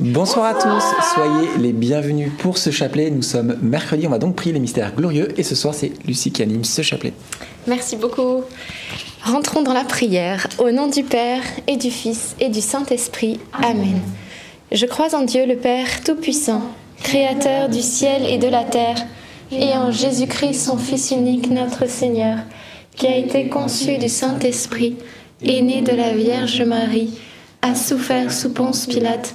Bonsoir à tous, soyez les bienvenus pour ce chapelet. Nous sommes mercredi, on va donc prier les mystères glorieux et ce soir c'est Lucie qui anime ce chapelet. Merci beaucoup. Rentrons dans la prière. Au nom du Père et du Fils et du Saint-Esprit. Amen. Je crois en Dieu le Père Tout-Puissant, Créateur du ciel et de la terre, et en Jésus-Christ son Fils unique, notre Seigneur, qui a été conçu du Saint-Esprit, est né de la Vierge Marie, a souffert sous Ponce Pilate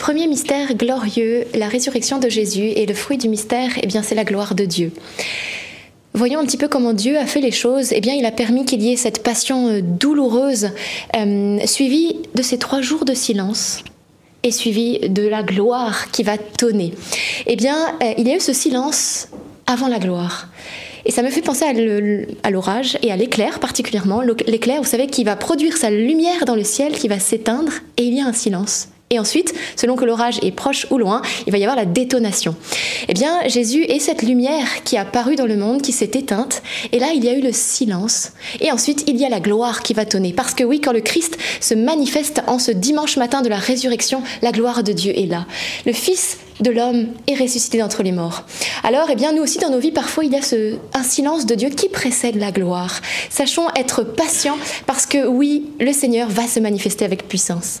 Premier mystère glorieux, la résurrection de Jésus et le fruit du mystère, eh bien c'est la gloire de Dieu. Voyons un petit peu comment Dieu a fait les choses. Eh bien, il a permis qu'il y ait cette passion euh, douloureuse, euh, suivie de ces trois jours de silence et suivie de la gloire qui va tonner. Eh bien, euh, il y a eu ce silence avant la gloire. Et ça me fait penser à l'orage et à l'éclair particulièrement. L'éclair, vous savez, qui va produire sa lumière dans le ciel, qui va s'éteindre, et il y a un silence. Et ensuite, selon que l'orage est proche ou loin, il va y avoir la détonation. Eh bien, Jésus est cette lumière qui a paru dans le monde, qui s'est éteinte, et là, il y a eu le silence. Et ensuite, il y a la gloire qui va tonner. Parce que oui, quand le Christ se manifeste en ce dimanche matin de la résurrection, la gloire de Dieu est là. Le Fils de l'homme est ressuscité d'entre les morts. Alors, eh bien, nous aussi, dans nos vies, parfois, il y a ce, un silence de Dieu qui précède la gloire. Sachons être patients parce que oui, le Seigneur va se manifester avec puissance.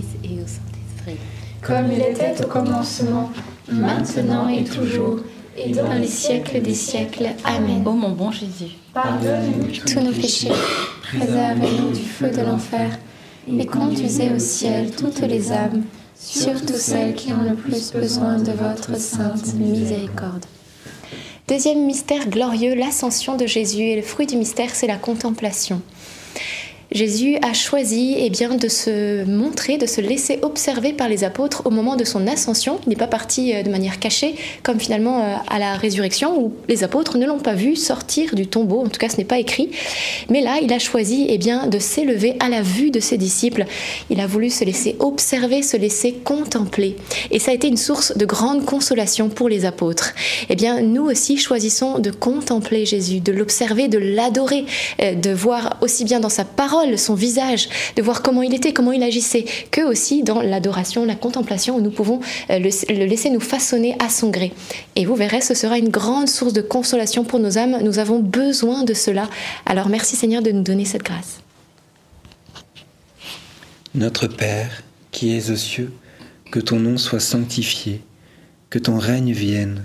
Fils et au Saint-Esprit. Comme il était au commencement, maintenant et toujours, et dans les siècles des siècles. Amen. Ô mon bon Jésus, Pardonne-nous Tous nos péchés, préservez-nous du feu de l'enfer, et conduisez au ciel toutes les âmes, surtout celles qui ont le plus besoin de votre sainte miséricorde. Deuxième mystère glorieux, l'ascension de Jésus. Et le fruit du mystère, c'est la contemplation. Jésus a choisi eh bien, de se montrer, de se laisser observer par les apôtres au moment de son ascension. Il n'est pas parti euh, de manière cachée, comme finalement euh, à la résurrection, où les apôtres ne l'ont pas vu sortir du tombeau. En tout cas, ce n'est pas écrit. Mais là, il a choisi eh bien, de s'élever à la vue de ses disciples. Il a voulu se laisser observer, se laisser contempler. Et ça a été une source de grande consolation pour les apôtres. Eh bien, nous aussi choisissons de contempler Jésus, de l'observer, de l'adorer, euh, de voir aussi bien dans sa parole son visage, de voir comment il était, comment il agissait, que aussi dans l'adoration, la contemplation, où nous pouvons euh, le laisser nous façonner à son gré. Et vous verrez, ce sera une grande source de consolation pour nos âmes. Nous avons besoin de cela. Alors merci Seigneur de nous donner cette grâce. Notre Père, qui es aux cieux, que ton nom soit sanctifié, que ton règne vienne,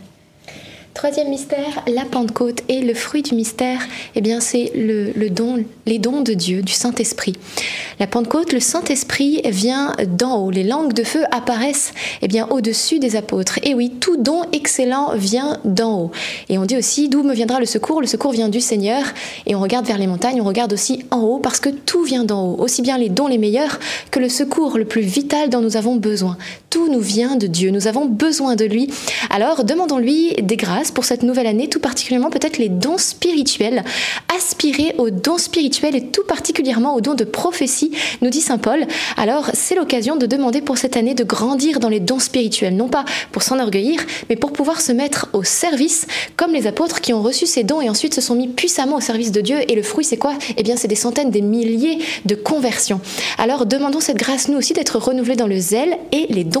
Troisième mystère, la Pentecôte et le fruit du mystère, eh bien c'est le, don, les dons de Dieu, du Saint-Esprit. La Pentecôte, le Saint-Esprit vient d'en haut. Les langues de feu apparaissent eh bien au-dessus des apôtres. Et oui, tout don excellent vient d'en haut. Et on dit aussi d'où me viendra le secours? Le secours vient du Seigneur. Et on regarde vers les montagnes, on regarde aussi en haut parce que tout vient d'en haut. Aussi bien les dons les meilleurs que le secours le plus vital dont nous avons besoin. Tout nous vient de Dieu. Nous avons besoin de lui. Alors demandons-lui des grâces pour cette nouvelle année, tout particulièrement peut-être les dons spirituels. Aspirer aux dons spirituels et tout particulièrement aux dons de prophétie, nous dit Saint Paul. Alors c'est l'occasion de demander pour cette année de grandir dans les dons spirituels, non pas pour s'enorgueillir, mais pour pouvoir se mettre au service, comme les apôtres qui ont reçu ces dons et ensuite se sont mis puissamment au service de Dieu. Et le fruit, c'est quoi? Eh bien, c'est des centaines, des milliers de conversions. Alors demandons cette grâce, nous aussi, d'être renouvelés dans le zèle et les dons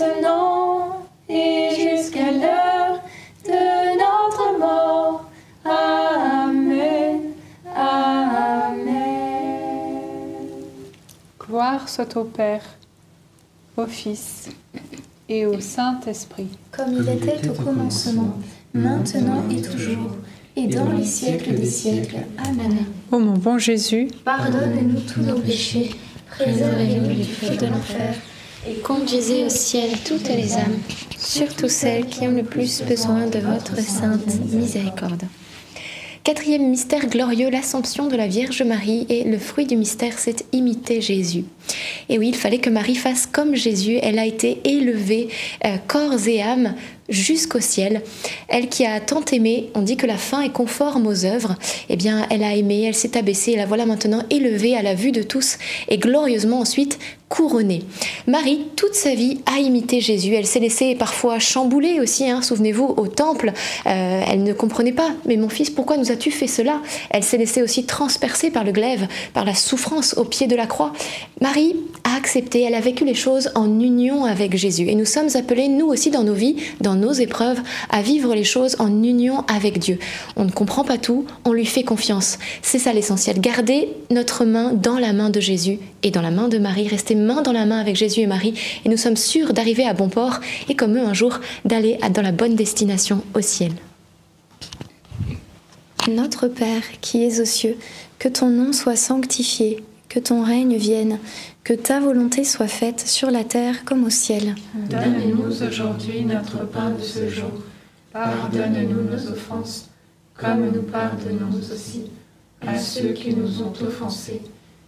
maintenant et jusqu'à l'heure de notre mort. Amen. Amen. Gloire soit au Père, au Fils et au Saint-Esprit. Comme il était au commencement, maintenant et toujours, et dans les siècles des siècles. Amen. Ô mon bon Jésus, Pardonne-nous tous nos péchés, préservez-nous du feu de l'enfer, Et conduisez au ciel toutes les âmes, surtout celles qui ont le plus besoin de votre sainte miséricorde. Quatrième mystère glorieux, l'Assomption de la Vierge Marie. Et le fruit du mystère, c'est imiter Jésus. Et oui, il fallait que Marie fasse comme Jésus. Elle a été élevée, euh, corps et âme, jusqu'au ciel. Elle qui a tant aimé, on dit que la fin est conforme aux œuvres, eh bien elle a aimé, elle s'est abaissée et la voilà maintenant élevée à la vue de tous et glorieusement ensuite couronnée. Marie, toute sa vie, a imité Jésus. Elle s'est laissée parfois chambouler aussi, hein, souvenez-vous, au temple. Euh, elle ne comprenait pas, mais mon fils, pourquoi nous as-tu fait cela? Elle s'est laissée aussi transpercer par le glaive, par la souffrance au pied de la croix. Marie a accepté, elle a vécu les choses en union avec Jésus. Et nous sommes appelés, nous aussi, dans nos vies, dans nos épreuves, à vivre les choses en union avec Dieu. On ne comprend pas tout, on lui fait confiance. C'est ça l'essentiel. Garder notre main dans la main de Jésus et dans la main de Marie, rester main dans la main avec Jésus et Marie, et nous sommes sûrs d'arriver à bon port et comme eux un jour d'aller dans la bonne destination au ciel. Notre Père qui es aux cieux, que ton nom soit sanctifié, que ton règne vienne, que ta volonté soit faite sur la terre comme au ciel. Donne-nous aujourd'hui notre pain de ce jour. Pardonne-nous nos offenses, comme nous pardonnons aussi à ceux qui nous ont offensés.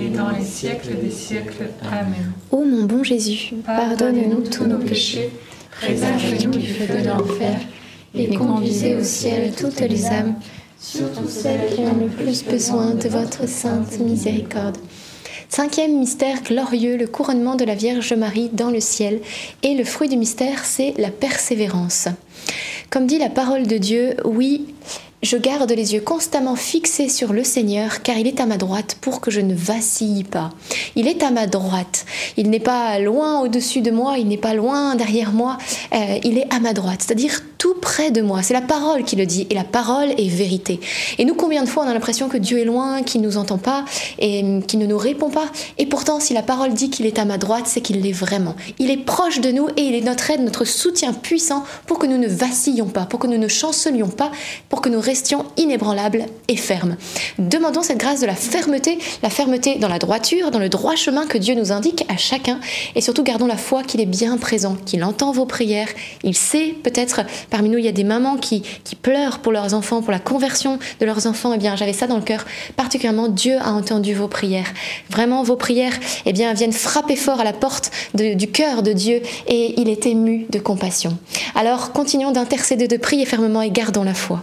et dans les siècles des siècles. Amen. Ô mon bon Jésus, Pardonne-nous tous nos péchés, préserve-nous du feu de l'enfer, et conduisez au ciel toutes les âmes, surtout celles qui ont le plus besoin de votre sainte miséricorde. Cinquième mystère glorieux, le couronnement de la Vierge Marie dans le ciel. Et le fruit du mystère, c'est la persévérance. Comme dit la parole de Dieu, oui, Je garde les yeux constamment fixés sur le Seigneur, car il est à ma droite pour que je ne vacille pas. Il est à ma droite. Il n'est pas loin au-dessus de moi, il n'est pas loin derrière moi, euh, il est à ma droite, c'est-à-dire tout près de moi. C'est la parole qui le dit, et la parole est vérité. Et nous, combien de fois on a l'impression que Dieu est loin, qu'il ne nous entend pas, et qu'il ne nous répond pas Et pourtant, si la parole dit qu'il est à ma droite, c'est qu'il l'est vraiment. Il est proche de nous et il est notre aide, notre soutien puissant pour que nous ne vacillions pas, pour que nous ne chancelions pas, pour que nous restions inébranlables et fermes. Demandons cette grâce de la fermeté, la fermeté dans la droiture, dans le droit chemin que Dieu nous indique à chacun, et surtout gardons la foi qu'il est bien présent, qu'il entend vos prières, il sait peut-être Parmi nous, il y a des mamans qui, pleurent pour leurs enfants, pour la conversion de leurs enfants. Eh bien, j'avais ça dans le cœur. Particulièrement, Dieu a entendu vos prières. Vraiment, vos prières, eh viennent frapper fort à la porte du cœur de Dieu et il est ému de compassion. Alors, continuons d'intercéder, de prier fermement et gardons la foi.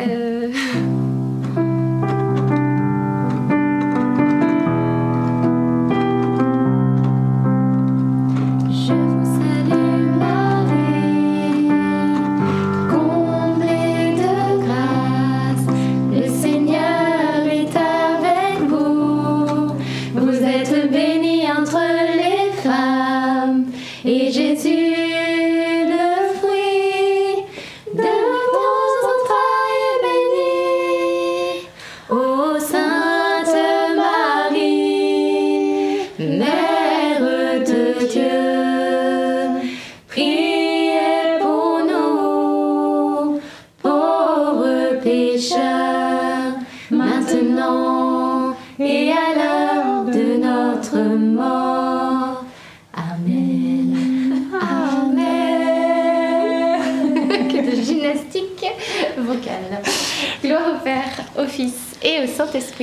euh,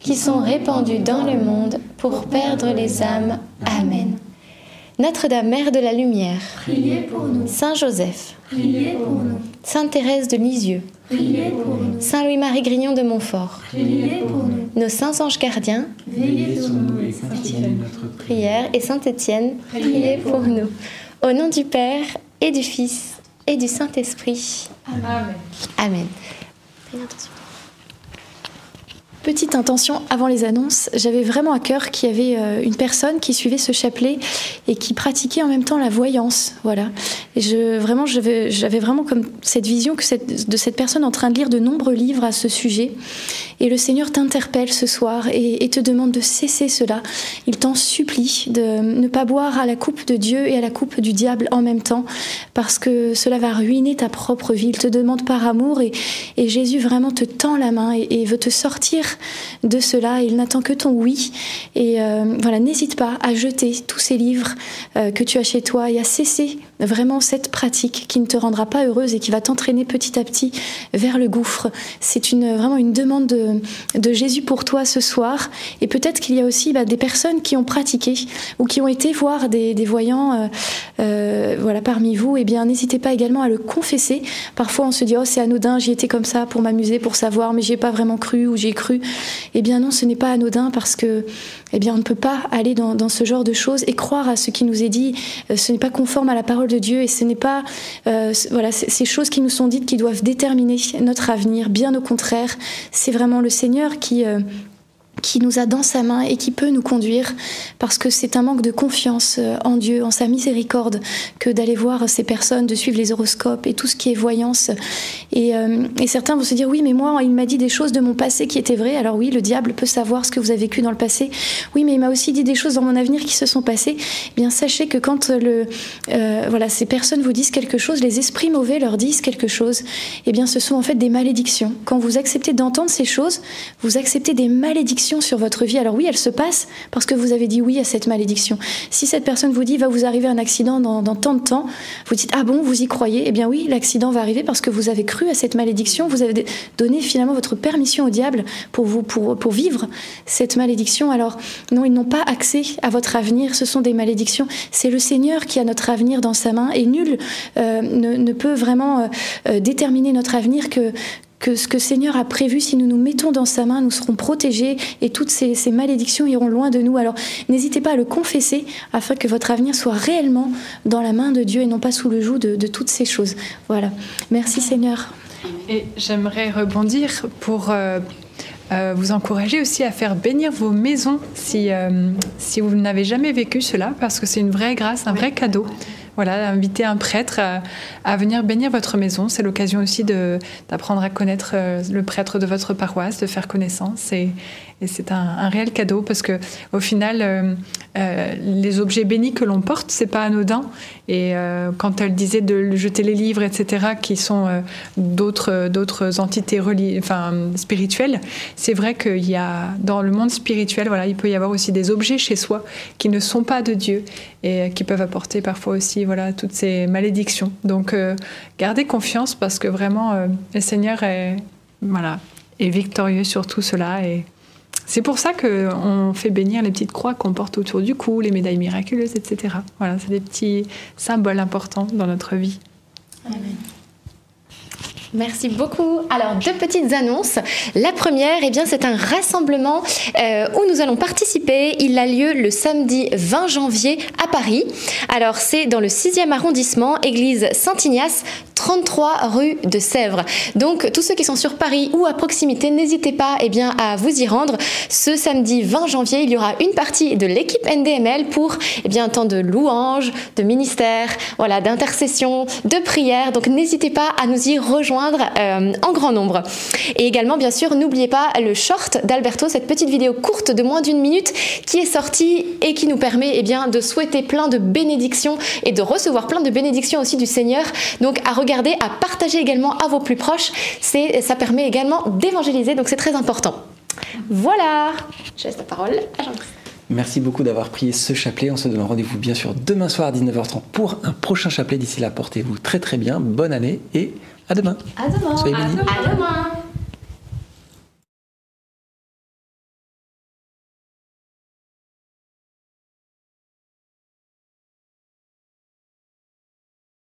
qui sont répandus dans le monde pour perdre les âmes. Amen. Notre-Dame, Mère de la Lumière, Priez pour nous, Saint Joseph, priez pour nous, Sainte Thérèse de Lisieux, priez pour nous, Saint Louis-Marie Grignon de Montfort, priez pour nous, nos saints anges gardiens, veillez sur nous et sanctifie notre prière et Saint Étienne, priez pour nous. Au nom du Père et du Fils et du Saint-Esprit. Amen. Amen. Petite intention avant les annonces, j'avais vraiment à cœur qu'il y avait euh, une personne qui suivait ce chapelet et qui pratiquait en même temps la voyance, voilà. Et vraiment j'avais vraiment comme cette vision que de cette personne en train de lire de nombreux livres à ce sujet. Et le Seigneur t'interpelle ce soir et, te demande de cesser cela. Il t'en supplie de ne pas boire à la coupe de Dieu et à la coupe du diable en même temps, parce que cela va ruiner ta propre vie. Il te demande par amour et, Jésus vraiment te tend la main et veut te sortir de cela. Il n'attend que ton oui. Et euh, voilà, n'hésite pas à jeter tous ces livres euh, que tu as chez toi et à cesser vraiment cette pratique qui ne te rendra pas heureuse et qui va t'entraîner petit à petit vers le gouffre. C'est une, vraiment une demande de, de Jésus pour toi ce soir. Et peut-être qu'il y a aussi bah, des personnes qui ont pratiqué ou qui ont été voir des, des voyants euh, euh, voilà, parmi vous. Et bien, n'hésitez pas également à le confesser. Parfois, on se dit, oh, c'est anodin, j'y étais comme ça pour m'amuser, pour savoir, mais j'y ai pas vraiment cru ou j'ai cru. Eh bien, non, ce n'est pas anodin parce que, eh bien, on ne peut pas aller dans, dans ce genre de choses et croire à ce qui nous est dit. Euh, ce n'est pas conforme à la parole de Dieu et ce n'est pas, euh, voilà, ces choses qui nous sont dites qui doivent déterminer notre avenir. Bien au contraire, c'est vraiment le Seigneur qui euh, qui nous a dans sa main et qui peut nous conduire parce que c'est un manque de confiance euh, en Dieu, en sa miséricorde que d'aller voir ces personnes, de suivre les horoscopes et tout ce qui est voyance. Et, euh, et certains vont se dire oui mais moi il m'a dit des choses de mon passé qui étaient vraies. Alors oui le diable peut savoir ce que vous avez vécu dans le passé. Oui mais il m'a aussi dit des choses dans mon avenir qui se sont passées. Eh bien sachez que quand le, euh, voilà, ces personnes vous disent quelque chose, les esprits mauvais leur disent quelque chose, eh bien ce sont en fait des malédictions. Quand vous acceptez d'entendre ces choses, vous acceptez des malédictions sur votre vie. Alors oui, elle se passe parce que vous avez dit oui à cette malédiction. Si cette personne vous dit va vous arriver un accident dans, dans tant de temps, vous dites ah bon, vous y croyez? Eh bien oui, l'accident va arriver parce que vous avez cru à cette malédiction. Vous avez donné finalement votre permission au diable pour vous pour, pour vivre cette malédiction. Alors non, ils n'ont pas accès à votre avenir. Ce sont des malédictions. C'est le Seigneur qui a notre avenir dans sa main et nul euh, ne, peut vraiment euh, euh, déterminer notre avenir que que ce que le Seigneur a prévu, si nous nous mettons dans sa main, nous serons protégés et toutes ces, ces malédictions iront loin de nous. Alors n'hésitez pas à le confesser afin que votre avenir soit réellement dans la main de Dieu et non pas sous le joug de, de toutes ces choses. Voilà. Merci Seigneur. Et j'aimerais rebondir pour euh, euh, vous encourager aussi à faire bénir vos maisons si, euh, si vous n'avez jamais vécu cela, parce que c'est une vraie grâce, un vrai cadeau. Voilà, inviter un prêtre à, venir bénir votre maison. C'est l'occasion aussi d'apprendre à connaître euh, le prêtre de votre paroisse, de faire connaissance. Et c'est un, réel cadeau parce que au final, euh, euh, les objets bénis que l'on porte, c'est pas anodin. Et euh, quand elle disait de jeter les livres, etc., qui sont d'autres d'autres entités enfin spirituelles, c'est vrai qu'il y a dans le monde spirituel, voilà, il peut y avoir aussi des objets chez soi qui ne sont pas de Dieu et qui peuvent apporter parfois aussi, voilà, toutes ces malédictions. Donc, gardez confiance parce que vraiment, le Seigneur est, voilà, est victorieux sur tout cela c'est pour ça qu'on fait bénir les petites croix qu'on porte autour du cou, les médailles miraculeuses, etc. Voilà, c'est des petits symboles importants dans notre vie. Amen. Merci beaucoup. Alors, deux petites annonces. La première, eh bien, c'est un rassemblement euh, où nous allons participer. Il a lieu le samedi 20 janvier à Paris. Alors, c'est dans le 6e arrondissement, église Saint-Ignace, 33 rue de Sèvres. Donc, tous ceux qui sont sur Paris ou à proximité, n'hésitez pas eh bien, à vous y rendre. Ce samedi 20 janvier, il y aura une partie de l'équipe NDML pour eh bien, un temps de louange, de ministère, voilà, d'intercession, de prière. Donc, n'hésitez pas à nous y rejoindre euh, en grand nombre. Et également, bien sûr, n'oubliez pas le short d'Alberto, cette petite vidéo courte de moins d'une minute qui est sortie et qui nous permet eh bien, de souhaiter plein de bénédictions et de recevoir plein de bénédictions aussi du Seigneur. Donc à regarder, à partager également à vos plus proches, ça permet également d'évangéliser, donc c'est très important. Voilà, je laisse la parole à jean Merci beaucoup d'avoir prié ce chapelet. On se donne rendez-vous bien sûr demain soir à 19h30 pour un prochain chapelet. D'ici là, portez-vous très très bien. Bonne année et à demain. À demain. Soyez bénis. À demain.